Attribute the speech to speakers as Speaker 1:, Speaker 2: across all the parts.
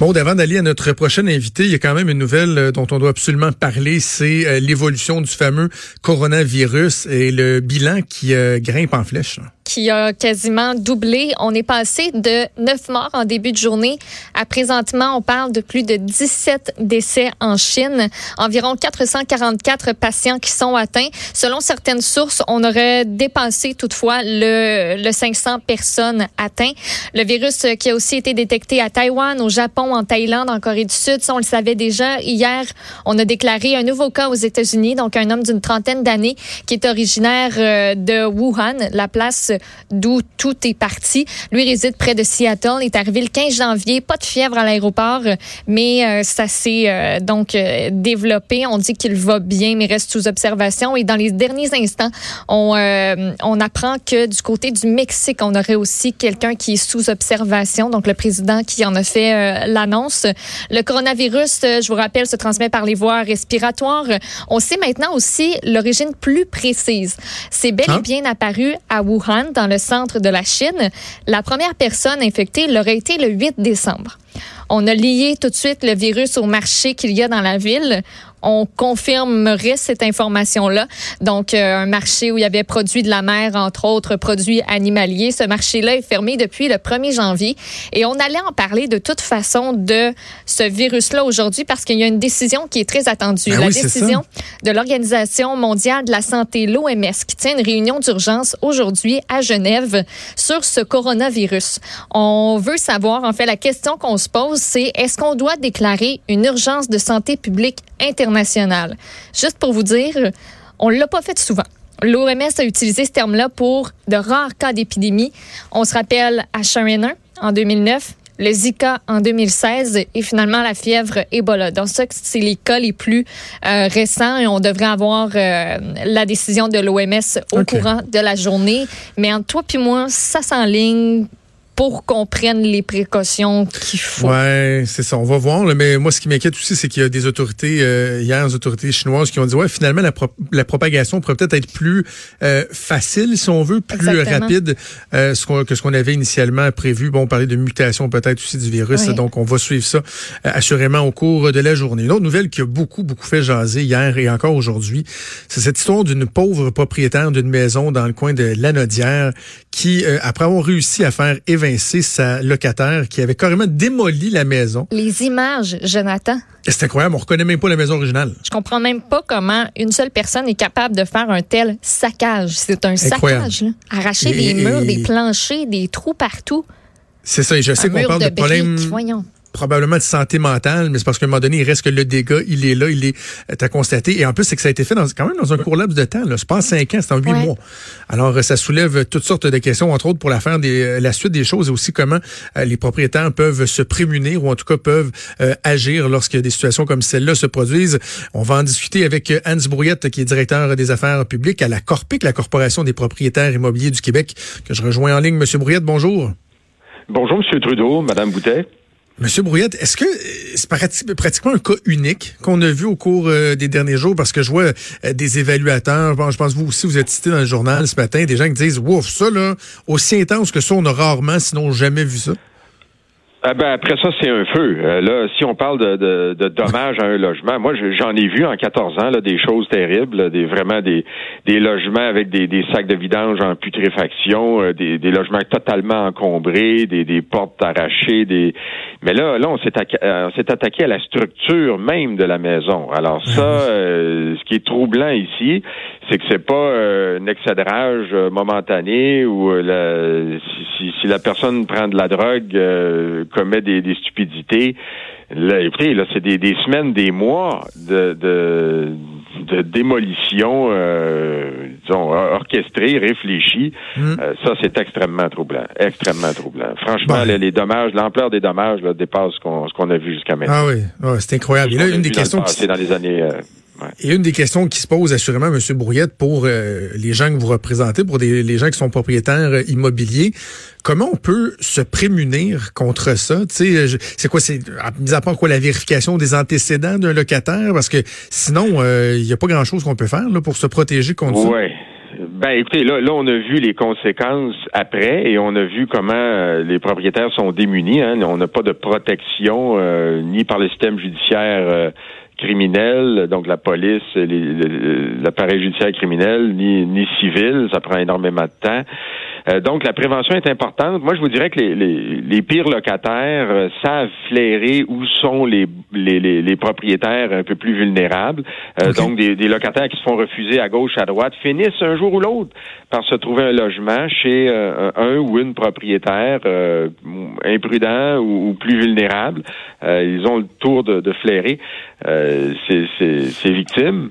Speaker 1: Bon, avant d'aller à notre prochaine invité, il y a quand même une nouvelle euh, dont on doit absolument parler, c'est euh, l'évolution du fameux coronavirus et le bilan qui euh, grimpe en flèche
Speaker 2: qui a quasiment doublé. On est passé de 9 morts en début de journée à présentement, on parle de plus de 17 décès en Chine, environ 444 patients qui sont atteints. Selon certaines sources, on aurait dépassé toutefois le, le 500 personnes atteintes. Le virus qui a aussi été détecté à Taïwan, au Japon, en Thaïlande, en Corée du Sud, ça on le savait déjà. Hier, on a déclaré un nouveau cas aux États-Unis, donc un homme d'une trentaine d'années qui est originaire euh, de Wuhan, la place d'où tout est parti. Lui réside près de Seattle. Il est arrivé le 15 janvier. Pas de fièvre à l'aéroport, mais euh, ça s'est euh, donc euh, développé. On dit qu'il va bien, mais reste sous observation. Et dans les derniers instants, on, on apprend que du côté du Mexique, on aurait aussi quelqu'un qui est sous observation. Donc le président qui en a fait l'annonce. Le coronavirus, je vous rappelle, se transmet par les voies respiratoires. On sait maintenant aussi l'origine plus précise. C'est bel et hein? bien apparu à Wuhan dans le centre de la Chine. La première personne infectée l'aurait été le 8 décembre. On a lié tout de suite le virus au marché qu'il y a dans la ville on confirmerait cette information-là. Donc, euh, un marché où il y avait produits de la mer, entre autres produits animaliers. Ce marché-là est fermé depuis le 1er janvier. Et on allait en parler de toute façon de ce virus-là aujourd'hui parce qu'il y a une décision qui est très attendue.
Speaker 1: Ben
Speaker 2: la décision de l'Organisation mondiale de la santé, l'OMS, qui tient une réunion d'urgence aujourd'hui à Genève sur ce coronavirus. On veut savoir, en fait, la question qu'on se pose, c'est est-ce qu'on doit déclarer une urgence de santé publique internationale? Juste pour vous dire, on l'a pas fait souvent. L'OMS a utilisé ce terme-là pour de rares cas d'épidémie. On se rappelle H1N1 en 2009, le Zika en 2016 et finalement la fièvre Ebola. Donc ça, c'est les cas les plus euh, récents et on devrait avoir euh, la décision de l'OMS au courant de la journée. Mais entre toi puis moi, ça s'enligne pour qu'on prenne les précautions qu'il faut.
Speaker 1: Ouais, c'est ça. On va voir. mais moi, ce qui m'inquiète aussi, c'est qu'il y a des autorités, euh, hier, des autorités chinoises qui ont dit, ouais, finalement, la, la propagation pourrait peut-être être plus euh, facile, si on veut, plus rapide euh, ce que ce qu'on avait initialement prévu. Bon, on parlait de mutation peut-être aussi du virus. Donc, on va suivre ça euh, assurément au cours de la journée. Une autre nouvelle qui a beaucoup, beaucoup fait jaser hier et encore aujourd'hui, c'est cette histoire d'une pauvre propriétaire d'une maison dans le coin de Lanaudière qui, après avoir réussi à faire évincer sa locataire qui avait carrément démoli la maison.
Speaker 2: Les images, Jonathan.
Speaker 1: C'est incroyable, on reconnaît même pas la maison originale.
Speaker 2: Je comprends même pas comment une seule personne est capable de faire un tel saccage. C'est un saccage, là. Arracher des murs, des planchers, des trous partout.
Speaker 1: C'est ça, et je sais qu'on parle de, de problèmes probablement de santé mentale, mais c'est parce qu'à un moment donné, il reste que le dégât, il est là, il est euh, à constater. Et en plus, c'est que ça a été fait dans, quand même dans un court laps de temps. Là. C'est pas en cinq ans, c'est en huit mois. Alors, euh, ça soulève toutes sortes de questions, entre autres pour la faire des, euh, la suite des choses et aussi comment les propriétaires peuvent se prémunir ou en tout cas peuvent agir lorsque des situations comme celle-là se produisent. On va en discuter avec Hans Brouillette, qui est directeur des affaires publiques à la Corpic, la Corporation des propriétaires immobiliers du Québec, que je rejoins en ligne. Monsieur Brouillette, bonjour.
Speaker 3: Bonjour, Monsieur Trudeau, Madame Boutet.
Speaker 1: Monsieur Brouillette, est-ce que c'est pratiquement un cas unique qu'on a vu au cours euh, des derniers jours? Parce que je vois euh, des évaluateurs, je pense que vous aussi, vous êtes cité dans le journal ce matin, des gens qui disent, ouf, ça, là, aussi intense que ça, on a rarement, sinon jamais vu ça.
Speaker 3: Ah ben après ça, c'est un feu. Euh, là, si on parle de, de, de, dommages à un logement, moi j'en ai vu en 14 ans là, des choses terribles, des vraiment des, des logements avec des, des sacs de vidange en putréfaction, euh, des, des logements totalement encombrés, des, des portes arrachées, des mais là, là on s'est euh, s'est attaqué à la structure même de la maison. Alors ça, ce qui est troublant ici, c'est que c'est pas un excédrage momentané ou la, si, si, la personne prend de la drogue commet des, des stupidités. Là, écoutez, là, c'est des, des, semaines, des mois de, de, de démolition, euh, disons, orchestrée, réfléchie. Hmm. Euh, ça, c'est extrêmement troublant. Extrêmement troublant. Franchement, les, les, dommages, l'ampleur des dommages là, dépasse ce qu'on a vu jusqu'à maintenant.
Speaker 1: Ah oui, c'est incroyable. Et là, une des questions
Speaker 3: qui... dans les années... Euh,
Speaker 1: et une des questions qui se pose assurément, M. Brouillette, pour euh, les gens que vous représentez, pour des, les gens qui sont propriétaires euh, immobiliers, comment on peut se prémunir contre ça? C'est quoi, c'est mis à part quoi la vérification des antécédents d'un locataire? Parce que sinon, il euh, n'y a pas grand-chose qu'on peut faire là, pour se protéger contre
Speaker 3: ça. Ben écoutez, là, là, on a vu les conséquences après et on a vu comment euh, les propriétaires sont démunis. Hein. On n'a pas de protection euh, ni par le système judiciaire euh, criminel, donc la police, l'appareil judiciaire criminel, ni, ni civil. Ça prend énormément de temps. Euh, donc, la prévention est importante. Moi, je vous dirais que les, les, pires locataires euh, savent flairer où sont les, les, les, propriétaires un peu plus vulnérables. Euh, donc, des, des, locataires qui se font refuser à gauche, à droite, finissent un jour ou l'autre par se trouver un logement chez un ou une propriétaire imprudent ou, plus vulnérable. ils ont le tour de, de flairer ces, ces victimes.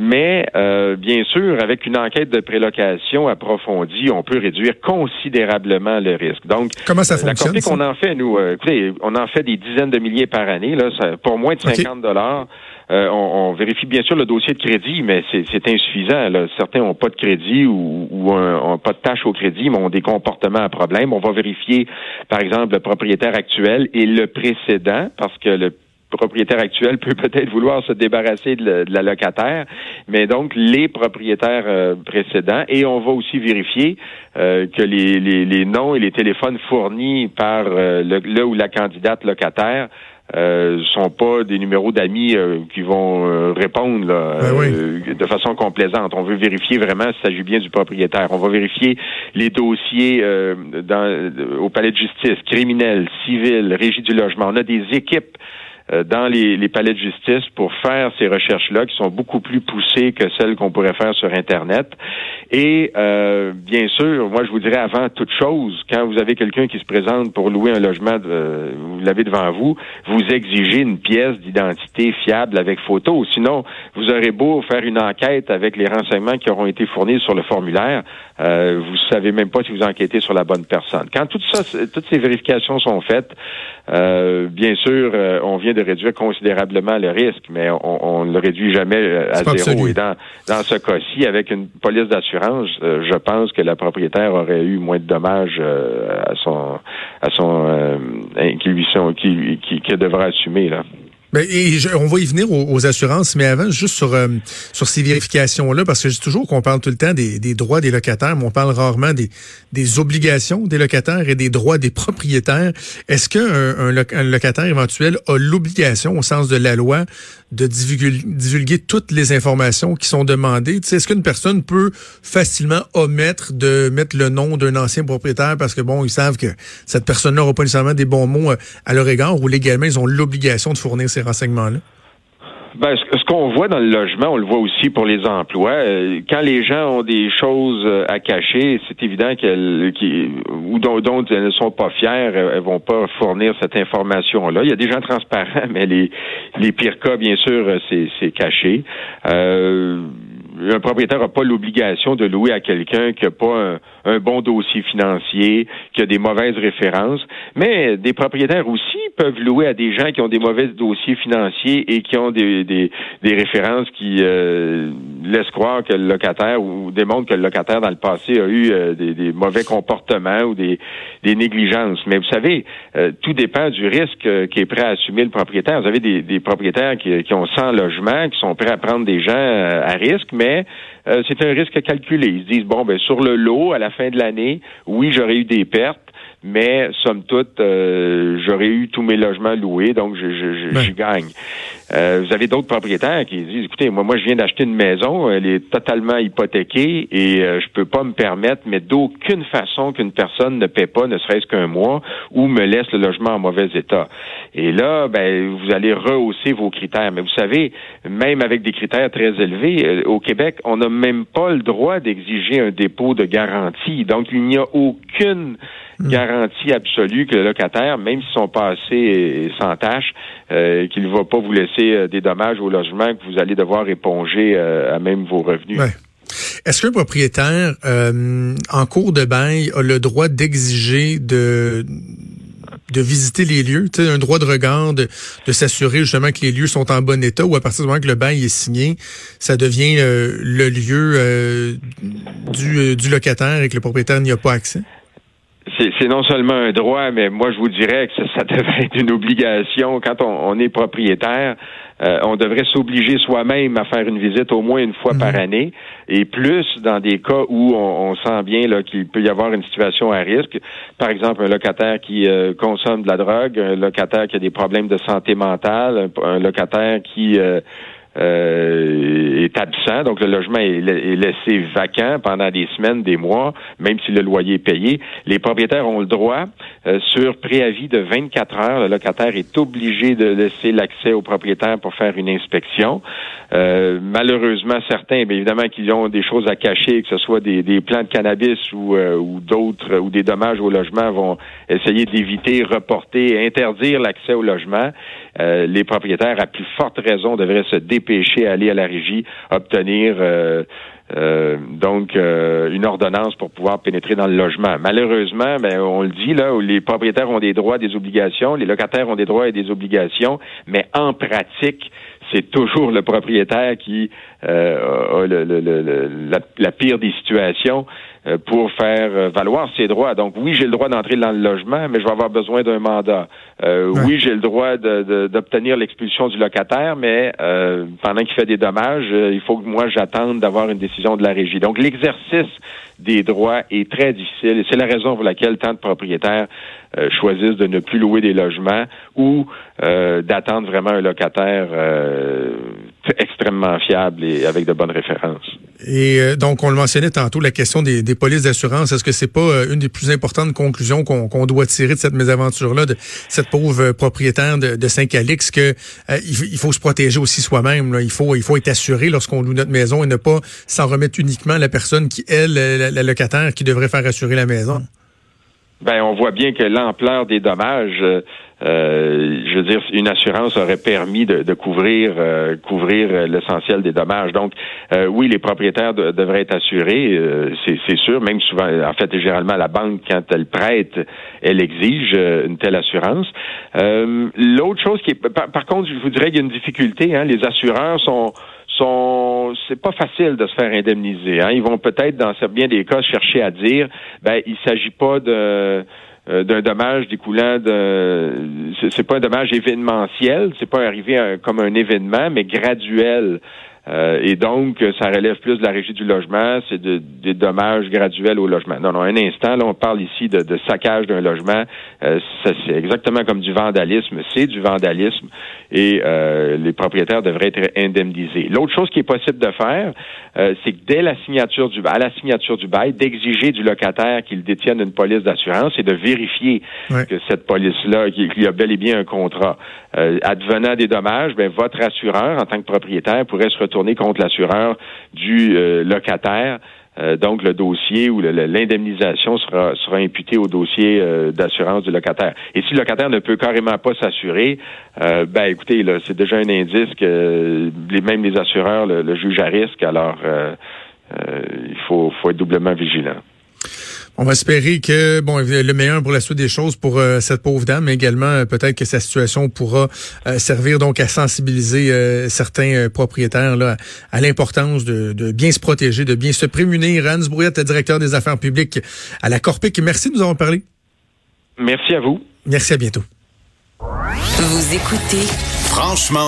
Speaker 3: Mais euh, bien sûr, avec une enquête de prélocation approfondie, on peut réduire considérablement le risque. Donc,
Speaker 1: comment ça fonctionne
Speaker 3: La qu'on en fait, nous, euh, écoutez, on en fait des dizaines de milliers par année. Là, pour moins de 50 dollars. Euh, on, vérifie bien sûr le dossier de crédit, mais c'est insuffisant. Là. Certains n'ont pas de crédit ou, ou un, pas de tâche au crédit, mais ont des comportements à problème. On va vérifier, par exemple, le propriétaire actuel et le précédent, parce que le propriétaire actuel peut peut-être vouloir se débarrasser de, la locataire, mais donc les propriétaires euh, précédents. Et on va aussi vérifier euh, que les, les, noms et les téléphones fournis par euh, le, ou la candidate locataire euh, sont pas des numéros d'amis qui vont répondre ben de façon complaisante. On veut vérifier vraiment s'il s'agit bien du propriétaire. On va vérifier les dossiers dans, au palais de justice, criminel, civil, régie du logement. On a des équipes euh, dans les, palais de justice pour faire ces recherches-là qui sont beaucoup plus poussées que celles qu'on pourrait faire sur Internet. Et euh, bien sûr, moi je vous dirais avant toute chose, quand vous avez quelqu'un qui se présente pour louer un logement, euh, vous l'avez devant vous, vous exigez une pièce d'identité fiable avec photo. Sinon, vous aurez beau faire une enquête avec les renseignements qui auront été fournis sur le formulaire, euh, vous savez même pas si vous enquêtez sur la bonne personne. Quand tout ça, toutes ces vérifications sont faites, euh, bien sûr, euh, on vient de réduire considérablement le risque, mais on ne le réduit jamais euh, à zéro. Et dans, dans ce cas-ci, avec une police d'assurance, je pense que la propriétaire aurait eu moins de dommages à son à son qui lui sont qui, qui, qui devra assumer là.
Speaker 1: Ben, et on va y venir aux, assurances, mais avant, juste sur euh, sur ces vérifications-là, parce que je dis toujours qu'on parle tout le temps des, droits des locataires, mais on parle rarement des, des obligations des locataires et des droits des propriétaires. Est-ce qu'un un, un, locataire éventuel a l'obligation, au sens de la loi, de divulguer, toutes les informations qui sont demandées? Est-ce qu'une personne peut facilement omettre de mettre le nom d'un ancien propriétaire parce que, bon, ils savent que cette personne-là n'aura pas nécessairement des bons mots euh, à leur égard ou légalement, ils ont l'obligation de fournir ces renseignements-là?
Speaker 3: Ben, ce qu'on voit dans le logement, on le voit aussi pour les emplois. Euh, quand les gens ont des choses euh, à cacher, c'est évident qu'elles, ou dont, elles ne sont pas fières, elles vont pas fournir cette information-là. Il y a des gens transparents, mais les, les pires cas, bien sûr, c'est, caché. Euh, un propriétaire n'a pas l'obligation de louer à quelqu'un qui n'a pas un, bon dossier financier, qui a des mauvaises références. Mais des propriétaires aussi peuvent louer à des gens qui ont des mauvais dossiers financiers et qui ont des, des, références qui euh, laissent croire que le locataire ou démontrent que le locataire dans le passé a eu euh, des, mauvais comportements ou des, des négligences. Mais vous savez, euh, tout dépend du risque qui est prêt à assumer le propriétaire. Vous avez des, des propriétaires qui, qui ont 100 logements, qui sont prêts à prendre des gens à risque, mais euh, c'est un risque calculé. Ils se disent, bon, ben sur le lot, à la fin de l'année, oui, j'aurais eu des pertes, mais somme toute, euh, j'aurais eu tous mes logements loués, donc je, je, je, gagne. Euh, vous avez d'autres propriétaires qui disent, écoutez, moi, moi, je viens d'acheter une maison, elle est totalement hypothéquée et euh, je peux pas me permettre, mais d'aucune façon qu'une personne ne paie pas, ne serait-ce qu'un mois, ou me laisse le logement en mauvais état. Et là, ben, vous allez rehausser vos critères. Mais vous savez, même avec des critères très élevés, euh, au Québec, on n'a même pas le droit d'exiger un dépôt de garantie. Donc, il n'y a aucune Hmm. garantie absolue que le locataire, même si son passé est sans tâche, euh, qu'il ne va pas vous laisser euh, des dommages au logement que vous allez devoir éponger euh, à même vos revenus.
Speaker 1: Est-ce qu'un propriétaire en cours de bail a le droit d'exiger de de visiter les lieux, un droit de regard, de, s'assurer justement que les lieux sont en bon état ou à partir du moment que le bail est signé, ça devient le lieu du, du locataire et que le propriétaire n'y a pas accès?
Speaker 3: C'est non seulement un droit, mais moi je vous dirais que ça, ça devrait être une obligation quand on, on est propriétaire. Euh, on devrait s'obliger soi-même à faire une visite au moins une fois par mhm. année, et plus dans des cas où on, sent bien là qu'il peut y avoir une situation à risque. Par exemple, un locataire qui euh, consomme de la drogue, un locataire qui a des problèmes de santé mentale, un, locataire qui euh, euh, est absent, donc le logement est, laissé vacant pendant des semaines, des mois, même si le loyer est payé. Les propriétaires ont le droit, euh, sur préavis de 24 heures, le locataire est obligé de laisser l'accès au propriétaire pour faire une inspection. Euh, malheureusement, certains, bien évidemment, qui ont des choses à cacher, que ce soit des, des plants de cannabis ou, ou d'autres, ou des dommages au logement, vont essayer d'éviter, reporter, interdire l'accès au logement. Les propriétaires, à plus forte raison, devraient se dépêcher à aller à la régie, obtenir euh, euh, donc euh, une ordonnance pour pouvoir pénétrer dans le logement. Malheureusement, ben, on le dit là, les propriétaires ont des droits, des obligations, les locataires ont des droits et des obligations, mais en pratique, c'est toujours le propriétaire qui a la, pire des situations euh, pour faire euh, valoir ses droits. Donc oui, j'ai le droit d'entrer dans le logement, mais je vais avoir besoin d'un mandat. Euh, oui, j'ai le droit d'obtenir l'expulsion du locataire, mais pendant qu'il fait des dommages, il faut que moi j'attende d'avoir une décision de la régie. Donc l'exercice des droits est très difficile et c'est la raison pour laquelle tant de propriétaires choisissent de ne plus louer des logements ou d'attendre vraiment un locataire extrêmement fiable et avec de bonnes références.
Speaker 1: Et euh, donc, on le mentionnait tantôt, la question des, des polices d'assurance. Est-ce que c'est pas euh, une des plus importantes conclusions qu'on doit tirer de cette mésaventure-là, de cette pauvre propriétaire de, de Saint-Calix, que euh, il, faut se protéger aussi soi-même. Il faut, il faut être assuré lorsqu'on loue notre maison et ne pas s'en remettre uniquement à la personne qui, elle, la, locataire, qui devrait faire assurer la maison.
Speaker 3: Ben, on voit bien que l'ampleur des dommages euh, je veux dire, une assurance aurait permis de, de couvrir euh, couvrir l'essentiel des dommages. Donc, euh, oui, les propriétaires devraient être assurés, c'est sûr. Même souvent, en fait, généralement, la banque, quand elle prête, elle exige une telle assurance. L'autre chose qui est, par, contre, je vous dirais qu'il y a une difficulté. Hein, les assureurs sont sont c'est pas facile de se faire indemniser. Hein. Ils vont peut-être, dans bien des cas, chercher à dire ben il s'agit pas de euh, d'un dommage découlant de c'est pas un dommage événementiel, c'est pas arrivé comme un événement, mais graduel. Euh, et donc, ça relève plus de la régie du logement, c'est de, des dommages graduels au logement. Non, non, un instant, là, on parle ici de, de saccage d'un logement. Euh, c'est exactement comme du vandalisme, c'est du vandalisme et euh, les propriétaires devraient être indemnisés. L'autre chose qui est possible de faire, c'est que dès la signature du à la signature du bail, d'exiger du locataire qu'il détienne une police d'assurance et de vérifier que cette police-là, qu'il y a bel et bien un contrat. advenant des dommages, ben, votre assureur, en tant que propriétaire, pourrait se retourner contre l'assureur du euh, locataire. Euh, donc, le dossier ou l'indemnisation sera, sera imputée au dossier euh, d'assurance du locataire. Et si le locataire ne peut carrément pas s'assurer, ben écoutez, c'est déjà un indice que les, même les assureurs le, jugent à risque. Alors, il faut, faut être doublement vigilant.
Speaker 1: On va espérer que bon le meilleur pour la suite des choses pour euh, cette pauvre dame, mais également euh, peut-être que sa situation pourra euh, servir donc à sensibiliser certains propriétaires là, à l'importance de, de, bien se protéger, de bien se prémunir. Hans Brouillette, directeur des affaires publiques à la Corpic. Merci de nous avoir parlé.
Speaker 3: Merci à vous.
Speaker 1: Merci à bientôt.
Speaker 4: Vous écoutez Franchement